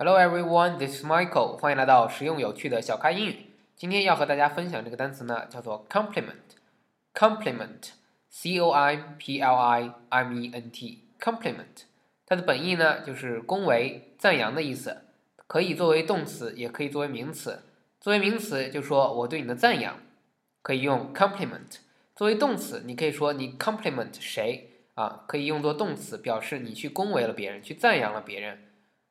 Hello everyone, this is Michael. 欢迎来到实用有趣的小咖英语。今天要和大家分享这个单词呢，叫做 compliment。compliment, c o i p l i m e n t, compliment。它的本意呢就是恭维、赞扬的意思，可以作为动词，也可以作为名词。作为名词，就说我对你的赞扬，可以用 compliment。作为动词，你可以说你 compliment 谁啊？可以用作动词，表示你去恭维了别人，去赞扬了别人。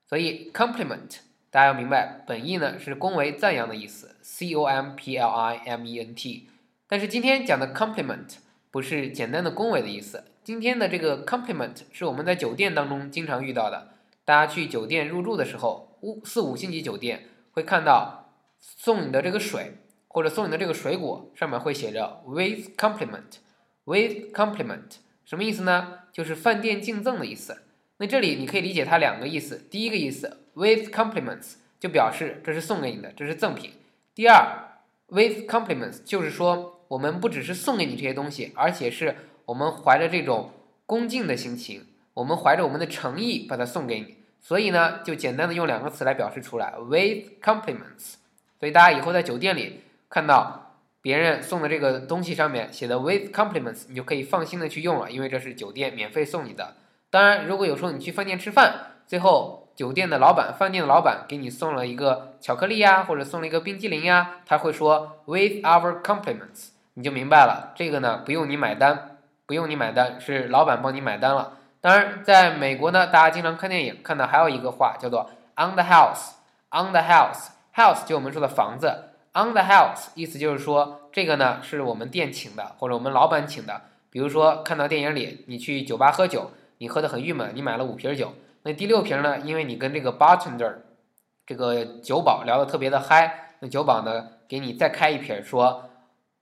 所以 compliment 大家要明白，本意呢是恭维、赞扬的意思，c o m p l i m e n t。但是今天讲的 compliment 不是简单的恭维的意思，今天的这个 compliment 是我们在酒店当中经常遇到的。大家去酒店入住的时候，五四五星级酒店会看到送你的这个水或者送你的这个水果上面会写着 with compliment，with compliment 什么意思呢？就是饭店敬赠的意思。那这里你可以理解它两个意思，第一个意思 with compliments 就表示这是送给你的，这是赠品。第二 with compliments 就是说我们不只是送给你这些东西，而且是我们怀着这种恭敬的心情，我们怀着我们的诚意把它送给你。所以呢，就简单的用两个词来表示出来 with compliments。所以大家以后在酒店里看到别人送的这个东西上面写的 with compliments，你就可以放心的去用了，因为这是酒店免费送你的。当然，如果有时候你去饭店吃饭，最后酒店的老板、饭店的老板给你送了一个巧克力呀，或者送了一个冰激凌呀，他会说 with our compliments，你就明白了，这个呢不用你买单，不用你买单，是老板帮你买单了。当然，在美国呢，大家经常看电影看到还有一个话叫做 on the house，on the house，house 就我们说的房子，on the house 意思就是说这个呢是我们店请的，或者我们老板请的。比如说看到电影里你去酒吧喝酒。你喝的很郁闷，你买了五瓶酒，那第六瓶呢？因为你跟这个 bartender 这个酒保聊得特别的嗨，那酒保呢给你再开一瓶，说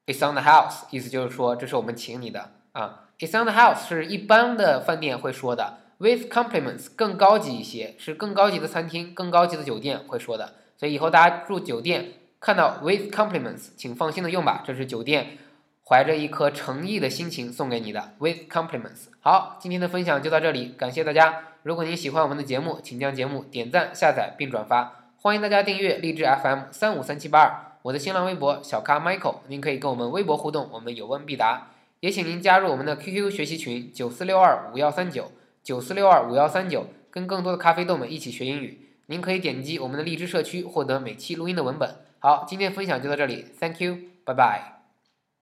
it's on the house，意思就是说这是我们请你的啊。it's on the house 是一般的饭店会说的，with compliments 更高级一些，是更高级的餐厅、更高级的酒店会说的。所以以后大家住酒店看到 with compliments，请放心的用吧，这是酒店。怀着一颗诚意的心情送给你的，with compliments。好，今天的分享就到这里，感谢大家。如果您喜欢我们的节目，请将节目点赞、下载并转发。欢迎大家订阅荔枝 FM 三五三七八二，我的新浪微博小咖 Michael，您可以跟我们微博互动，我们有问必答。也请您加入我们的 QQ 学习群九四六二五幺三九九四六二五幺三九，跟更多的咖啡豆们一起学英语。您可以点击我们的荔枝社区获得每期录音的文本。好，今天分享就到这里，Thank you，拜拜。